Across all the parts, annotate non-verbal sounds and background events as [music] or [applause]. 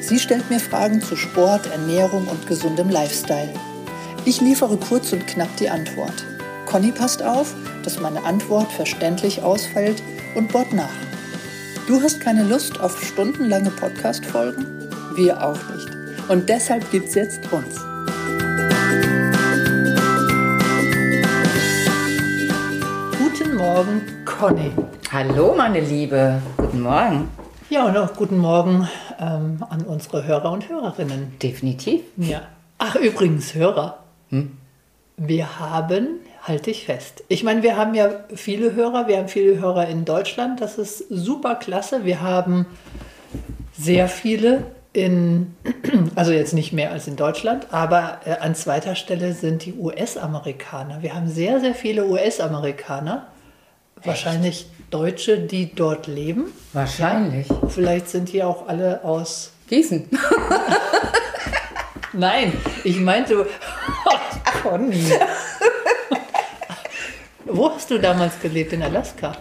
Sie stellt mir Fragen zu Sport, Ernährung und gesundem Lifestyle. Ich liefere kurz und knapp die Antwort. Conny passt auf, dass meine Antwort verständlich ausfällt und bohrt nach. Du hast keine Lust auf stundenlange Podcast-Folgen? Wir auch nicht. Und deshalb gibt's jetzt uns. Guten Morgen, Conny. Hallo, meine Liebe. Guten Morgen. Ja, und auch guten Morgen ähm, an unsere Hörer und Hörerinnen. Definitiv. Ja. Ach, übrigens, Hörer. Wir haben, halte ich fest. Ich meine, wir haben ja viele Hörer. Wir haben viele Hörer in Deutschland. Das ist super klasse. Wir haben sehr viele in, [clears throat] also jetzt nicht mehr als in Deutschland, aber äh, an zweiter Stelle sind die US-Amerikaner. Wir haben sehr, sehr viele US-Amerikaner. Wahrscheinlich Deutsche, die dort leben. Wahrscheinlich. Vielleicht sind die auch alle aus. Gießen. [laughs] Nein, ich meinte. [laughs] Oh, Conny. Wo hast du damals gelebt? In Alaska?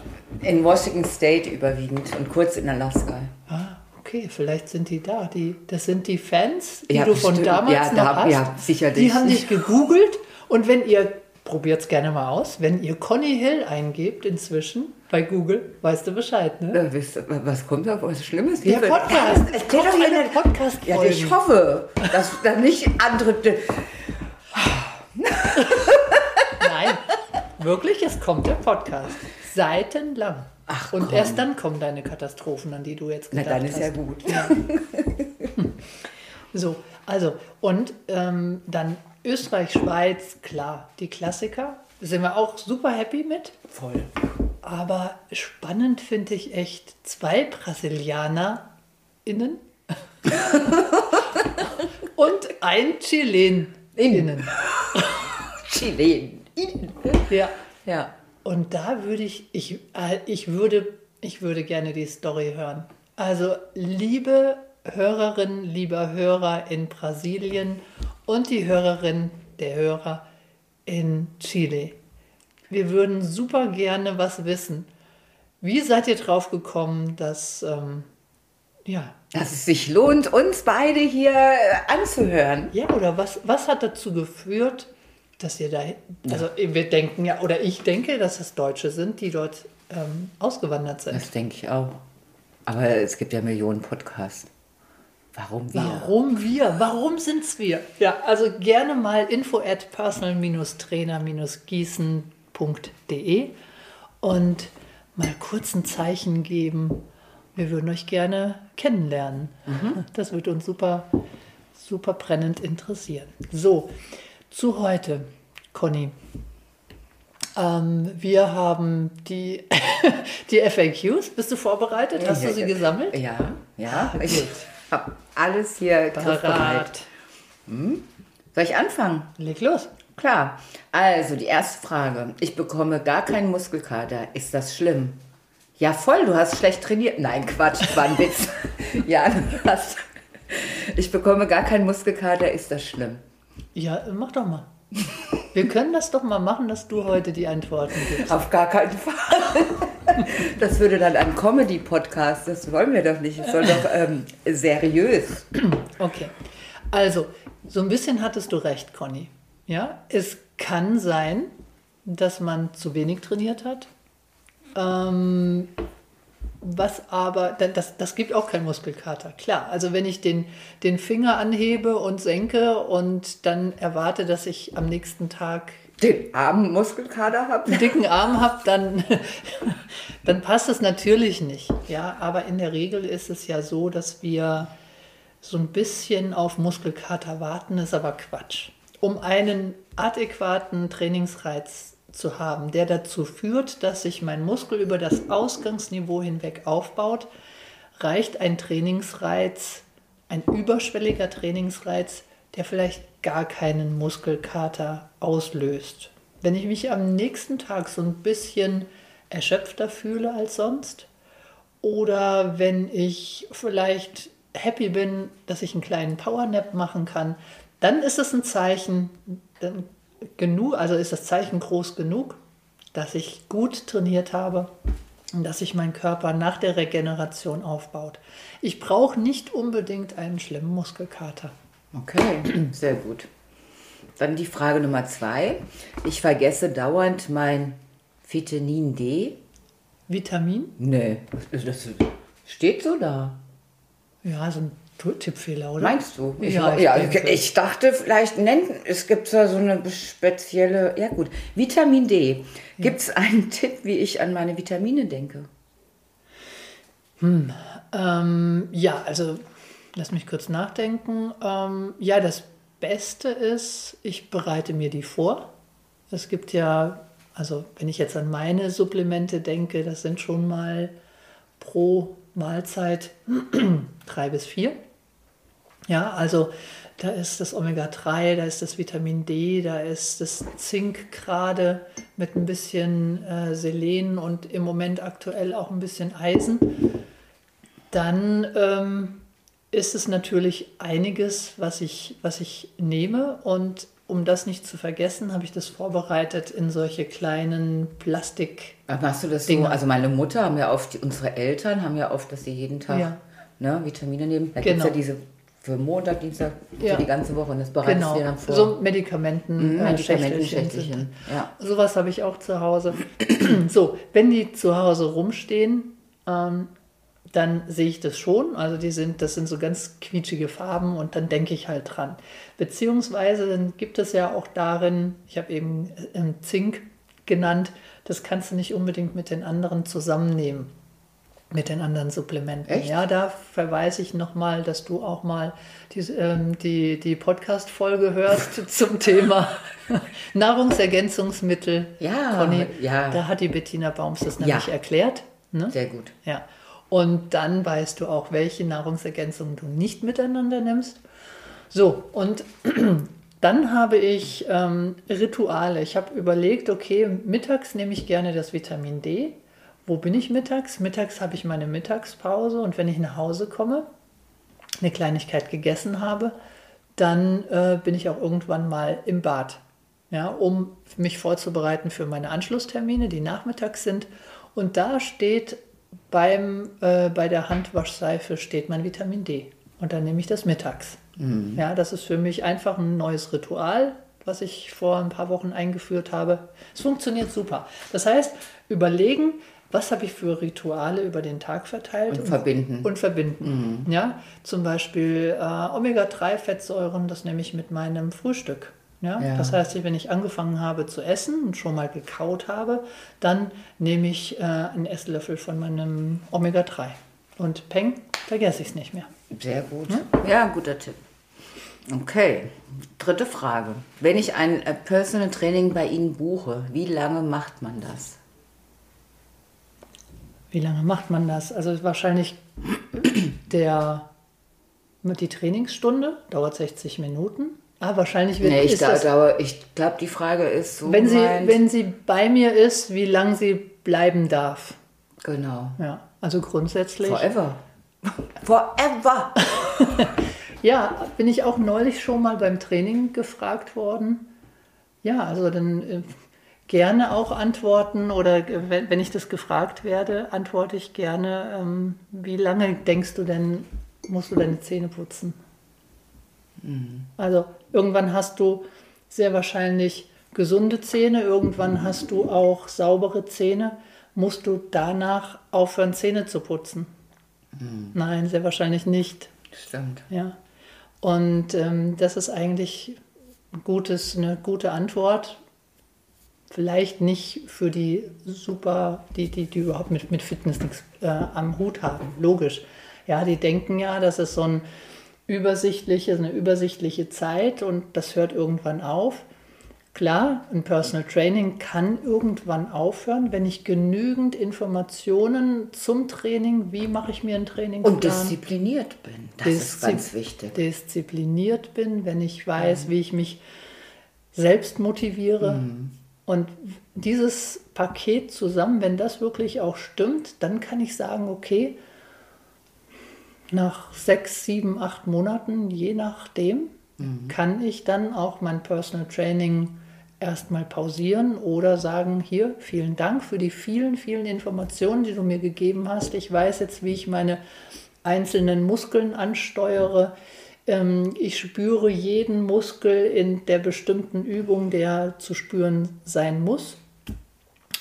In Washington State überwiegend und kurz in Alaska. Ah, okay, vielleicht sind die da. Die, das sind die Fans, die Ja, du von bestimmt. damals Ja, noch da- hast. ja, sicherlich. Die haben dich gegoogelt und wenn ihr, probiert es gerne mal aus, wenn ihr Conny Hill eingebt inzwischen bei Google, weißt du Bescheid, ne? Äh, wisst Was kommt da? Was Schlimmes? Der. Podcast. Ja, Es kommt doch eine eine podcast Ja, ich hoffe, dass da nicht andere. [laughs] Nein, wirklich, es kommt der Podcast. Seitenlang. Ach, Und komm. erst dann kommen deine Katastrophen, an die du jetzt Na, gedacht dann ist hast. ja gut. [laughs] So, also, und ähm, dann Österreich, Schweiz, klar, die Klassiker. Sind wir auch super happy mit. Voll. Aber spannend finde ich echt zwei BrasilianerInnen [laughs] und ein Chilen innen. [laughs] Chilen. Ja. Ja. Und da würde ich, ich, äh, ich würde, ich würde gerne die Story hören. Also, liebe Hörerinnen, lieber Hörer in Brasilien und die Hörerin der Hörer in Chile. Wir würden super gerne was wissen. Wie seid ihr drauf gekommen, dass, ähm, ja, Dass es sich lohnt, uns beide hier äh, anzuhören. ja, oder was, was hat dazu geführt, dass ihr da, also wir denken ja, oder ich denke, dass es Deutsche sind, die dort ähm, ausgewandert sind. Das denke ich auch. Aber es gibt ja Millionen Podcasts. Warum wir? Warum wir? Warum sind's wir? Ja, also gerne mal info at personal-trainer-gießen.de und mal kurz ein Zeichen geben. Wir würden euch gerne kennenlernen. Das wird uns super, super brennend interessieren. So, zu heute, Conny. Ähm, wir haben die, [laughs] die FAQs. Bist du vorbereitet? Hast du sie gesammelt? Ja, ja. Ah, gut. Habe alles hier griffbereit. Parat. Soll ich anfangen? Leg los. Klar. Also, die erste Frage. Ich bekomme gar keinen Muskelkater. Ist das schlimm? Ja, voll, du hast schlecht trainiert. Nein, Quatsch, war ein Witz. [laughs] ja, du hast. Ich bekomme gar keinen Muskelkater. Ist das schlimm? Ja, mach doch mal. [laughs] Wir können das doch mal machen, dass du heute die Antworten gibst. Auf gar keinen Fall. Das würde dann ein Comedy-Podcast, das wollen wir doch nicht. Es soll doch ähm, seriös. Okay. Also, so ein bisschen hattest du recht, Conny. Ja, es kann sein, dass man zu wenig trainiert hat. Ähm, was aber, da- das, das gibt auch keinen Muskelkater. Klar, also wenn ich den, den Finger anhebe und senke und dann erwarte, dass ich am nächsten Tag Den armen Muskelkater habe. einen dicken Arm habe, dann, [laughs] dann passt das natürlich nicht. Ja, aber in der Regel ist es ja so, dass wir so ein bisschen auf Muskelkater warten, ist aber Quatsch. Um einen adäquaten Trainingsreiz zu haben, der dazu führt, dass sich mein Muskel über das Ausgangsniveau hinweg aufbaut, reicht ein Trainingsreiz, ein überschwelliger Trainingsreiz, der vielleicht gar keinen Muskelkater auslöst. Wenn ich mich am nächsten Tag so ein bisschen erschöpfter fühle als sonst oder wenn ich vielleicht happy bin, dass ich einen kleinen Powernap machen kann, dann ist es ein Zeichen genug, also ist das Zeichen groß genug, dass ich gut trainiert habe und dass sich mein Körper nach der Regeneration aufbaut. Ich brauche nicht unbedingt einen schlimmen Muskelkater. Okay, sehr gut. Dann die Frage Nummer zwei. Ich vergesse dauernd mein Vitamin D. Vitamin? Nee, das steht so da. Ja, so ein Tippfehler, oder? Meinst du? Ich, Ja, ja, ich ich, dachte vielleicht, nennt, es gibt zwar so eine spezielle, ja gut, Vitamin D. Gibt es einen [laughs] Tipp, wie ich an meine Vitamine denke? Ähm, ja, also lass mich kurz nachdenken. Ähm, ja, das Beste ist, ich bereite mir die vor. Es gibt ja, also wenn ich jetzt an meine Supplemente denke, das sind schon mal pro Mahlzeit [clears throat] drei bis vier. Ja, also da ist das Omega-3, da ist das Vitamin D, da ist das Zink gerade mit ein bisschen äh, Selen und im Moment aktuell auch ein bisschen Eisen. Dann ähm, ist es natürlich einiges, was ich, was ich nehme und um das nicht zu vergessen, habe ich das vorbereitet in solche kleinen Plastik. Aber Machst du das Dinge. so? Also meine Mutter haben ja oft, unsere Eltern haben ja oft, dass sie jeden Tag Ja. ne, Vitamine nehmen. Da gibt es Genau. ja diese für Montag, Dienstag, Ja. für die ganze Woche. Und das bereitest Genau, du dir dann vor. so Medikamenten, Mhm, äh, Medikamenten, Schächtelchen Schächtelchen. sind. Ja. Sowas habe ich auch zu Hause. [clears throat] so, wenn die zu Hause rumstehen, ähm, dann sehe ich das schon. Also die sind, das sind so ganz quietschige Farben und dann denke ich halt dran. Beziehungsweise dann gibt es ja auch darin, ich habe eben äh, Zink genannt, das kannst du nicht unbedingt mit den anderen zusammennehmen, mit den anderen Supplementen. Echt? Ja, da verweise ich nochmal, dass du auch mal die, ähm, die, die Podcast-Folge hörst [laughs] zum Thema [laughs] Nahrungsergänzungsmittel. Ja, Conny, ja. da hat die Bettina Baums das Ja. nämlich erklärt. Ne? Sehr gut. Ja. Und dann weißt du auch, welche Nahrungsergänzungen du nicht miteinander nimmst. So, und [clears throat] dann habe ich ähm, Rituale. Ich habe überlegt, okay, mittags nehme ich gerne das Vitamin D. Wo bin ich mittags? Mittags habe ich meine Mittagspause und wenn ich nach Hause komme, eine Kleinigkeit gegessen habe, dann äh, bin ich auch irgendwann mal im Bad, ja, um mich vorzubereiten für meine Anschlusstermine, die nachmittags sind. Und da steht beim, äh, bei der Handwaschseife steht mein Vitamin D. Und dann nehme ich das mittags. Ja, das ist für mich einfach ein neues Ritual, was ich vor ein paar Wochen eingeführt habe. Es funktioniert super. Das heißt, überlegen, was habe ich für Rituale über den Tag verteilt Und verbinden. und verbinden. Ja, zum Beispiel äh, Omega-3-Fettsäuren, das nehme ich mit meinem Frühstück. Ja? Ja. Das heißt, wenn ich angefangen habe zu essen und schon mal gekaut habe, dann nehme ich äh, einen Esslöffel von meinem Omega-3. Und peng, vergesse ich es nicht mehr. Sehr gut. Ja, guter Tipp. Okay, dritte Frage. Wenn ich ein äh, Personal Training bei Ihnen buche, wie lange macht man das? Wie lange macht man das? Also wahrscheinlich der, die Trainingsstunde dauert 60 Minuten. Ah, wahrscheinlich wird Nee, ich ist glaube, das, glaub, ich glaub, die Frage ist so wenn sie, wenn sie bei mir ist, wie lange sie bleiben darf. Genau. Ja, also grundsätzlich. Forever. Forever. [laughs] Ja, bin ich auch neulich schon mal beim Training gefragt worden. Ja, also dann äh, gerne auch antworten oder äh, wenn, wenn ich das gefragt werde, antworte ich gerne, ähm, wie lange denkst du denn, musst du deine Zähne putzen? Also irgendwann hast du sehr wahrscheinlich gesunde Zähne, irgendwann hast du auch saubere Zähne. Musst du danach aufhören, Zähne zu putzen? Nein, sehr wahrscheinlich nicht. Stimmt. Ja. Und ähm, das ist eigentlich ein gutes, eine gute Antwort. Vielleicht nicht für die super, die, die, die überhaupt mit, mit Fitness nichts äh, am Hut haben, logisch. Ja, die denken ja, das ist so ein übersichtliche, eine übersichtliche Zeit und das hört irgendwann auf. Klar, ein Personal Training kann irgendwann aufhören, wenn ich genügend Informationen zum Training, wie mache ich mir einen Trainingsplan. Und diszipliniert bin. Das ist ganz wichtig. Diszipliniert bin, wenn ich weiß, mhm. wie ich mich selbst motiviere. Mhm. Und dieses Paket zusammen, wenn das wirklich auch stimmt, dann kann ich sagen, okay, nach sechs, sieben, acht Monaten, je nachdem, mhm. kann ich dann auch mein Personal Training erstmal pausieren oder sagen, hier, vielen Dank für die vielen, vielen Informationen, die du mir gegeben hast. Ich weiß jetzt, wie ich meine einzelnen Muskeln ansteuere. Ähm, ich spüre jeden Muskel in der bestimmten Übung, der zu spüren sein muss.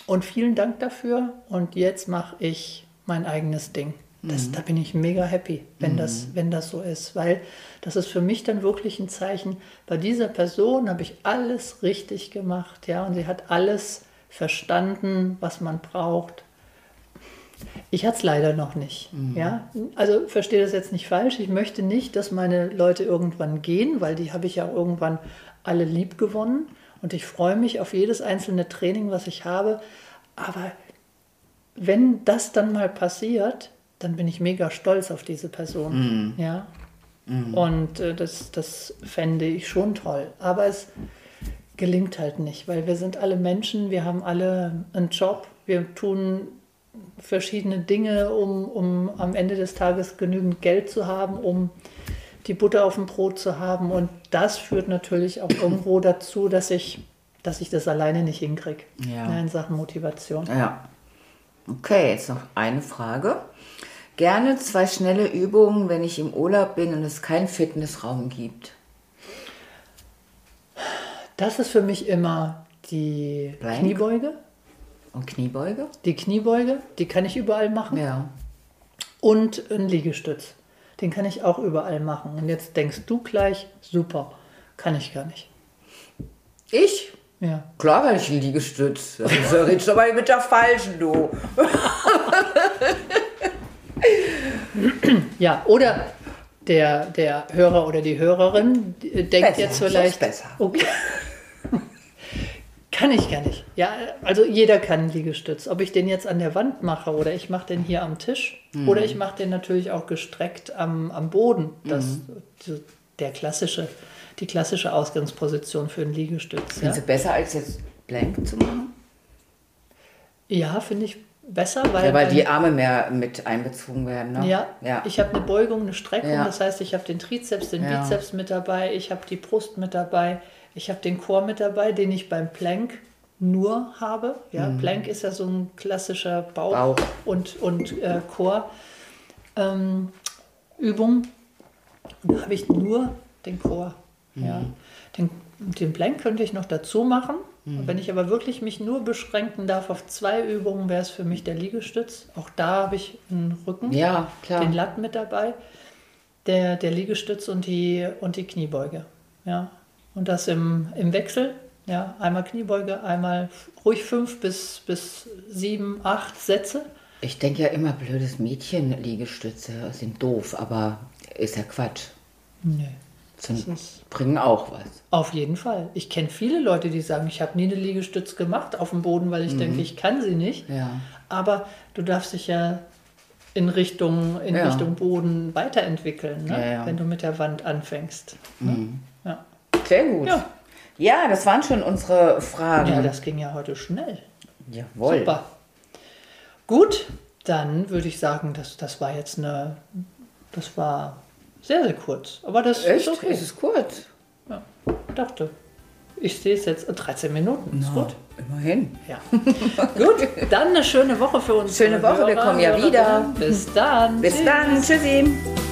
Und vielen Dank dafür. Und jetzt mache ich mein eigenes Ding. Das, mhm. Da bin ich mega happy, wenn, mhm. das, wenn das so ist, weil das ist für mich dann wirklich ein Zeichen, bei dieser Person habe ich alles richtig gemacht, ja, und sie hat alles verstanden, was man braucht. Ich hatte es leider noch nicht, mhm. ja. Also verstehe das jetzt nicht falsch. Ich möchte nicht, dass meine Leute irgendwann gehen, weil die habe ich ja irgendwann alle lieb gewonnen und ich freue mich auf jedes einzelne Training, was ich habe. Aber wenn das dann mal passiert, dann bin ich mega stolz auf diese Person. Mm. Ja. Mm. Und äh, das, das fände ich schon toll. Aber es gelingt halt nicht, weil wir sind alle Menschen, wir haben alle einen Job, wir tun verschiedene Dinge, um, um am Ende des Tages genügend Geld zu haben, um die Butter auf dem Brot zu haben. Und das führt natürlich auch irgendwo [laughs] dazu, dass ich, dass ich das alleine nicht hinkriege ja. in Sachen Motivation. Ja. Okay, jetzt noch eine Frage. Gerne zwei schnelle Übungen, wenn ich im Urlaub bin und es keinen Fitnessraum gibt. Das ist für mich immer die Blank. Kniebeuge. Und Kniebeuge? Die Kniebeuge, die kann ich überall machen. Ja. Und ein Liegestütz. Den kann ich auch überall machen. Und jetzt denkst du gleich, super, kann ich gar nicht. Ich? Ja. Klar kann ich ein Liegestütz. Das ist aber mit der falschen, du. [laughs] ja, oder der, der Hörer oder die Hörerin denkt besser, jetzt vielleicht. Besser. Okay. [laughs] kann ich gar nicht. Ja, also jeder kann Liegestütz. Ob ich den jetzt an der Wand mache oder ich mache den hier am Tisch mhm. oder ich mache den natürlich auch gestreckt am, am Boden. Das, mhm. der klassische, die klassische Ausgangsposition für einen Liegestütz. Findest ja. du besser als jetzt Blank zu machen? Ja, finde ich besser, weil, ja, weil die Arme mehr mit einbezogen werden. Ne? Ja, ja, ich habe eine Beugung, eine Streckung, ja. das heißt, ich habe den Trizeps, den ja. Bizeps mit dabei, ich habe die Brust mit dabei, ich habe den Chor mit dabei, den ich beim Plank nur habe. Ja, mhm. Plank ist ja so ein klassischer Bauch, Bauch. und, und äh, Chor. Ähm, Übung. da habe ich nur den Chor. Mhm. Ja. Den, den Plank könnte ich noch dazu machen. Mhm. Wenn ich aber wirklich mich nur beschränken darf auf zwei Übungen, wäre es für mich der Liegestütz. Auch da habe ich einen Rücken, ja, klar. den Latt mit dabei, der, der Liegestütz und die, und die Kniebeuge. Ja. Und das im, im Wechsel. Ja, einmal Kniebeuge, einmal ruhig fünf bis, bis sieben, acht Sätze. Ich denke ja immer, blödes Mädchen-Liegestütze sind doof, aber ist ja Quatsch. Nee. Sind, bringen auch was. Auf jeden Fall. Ich kenne viele Leute, die sagen, ich habe nie eine Liegestütz gemacht auf dem Boden, weil ich mhm. denke, ich kann sie nicht. Ja. Aber du darfst dich ja in Richtung, in ja. Richtung Boden weiterentwickeln, ne? ja, wenn du mit der Wand anfängst. Ne? Mhm. Ja. Sehr gut. Ja. das waren schon unsere Fragen. Ja, das ging ja heute schnell. Jawohl. Super. Gut, dann würde ich sagen, das, das war jetzt eine, das war sehr, sehr kurz. Aber das Echt? ist okay. Ist es kurz? Ja, dachte. Ich sehe es jetzt 13 Minuten. Ist gut. Immerhin. Ja. [laughs] gut, dann eine schöne Woche für uns. Schöne Woche, wir kommen ja wieder. Bis dann. Bis Tschüss. dann. Tschüssi.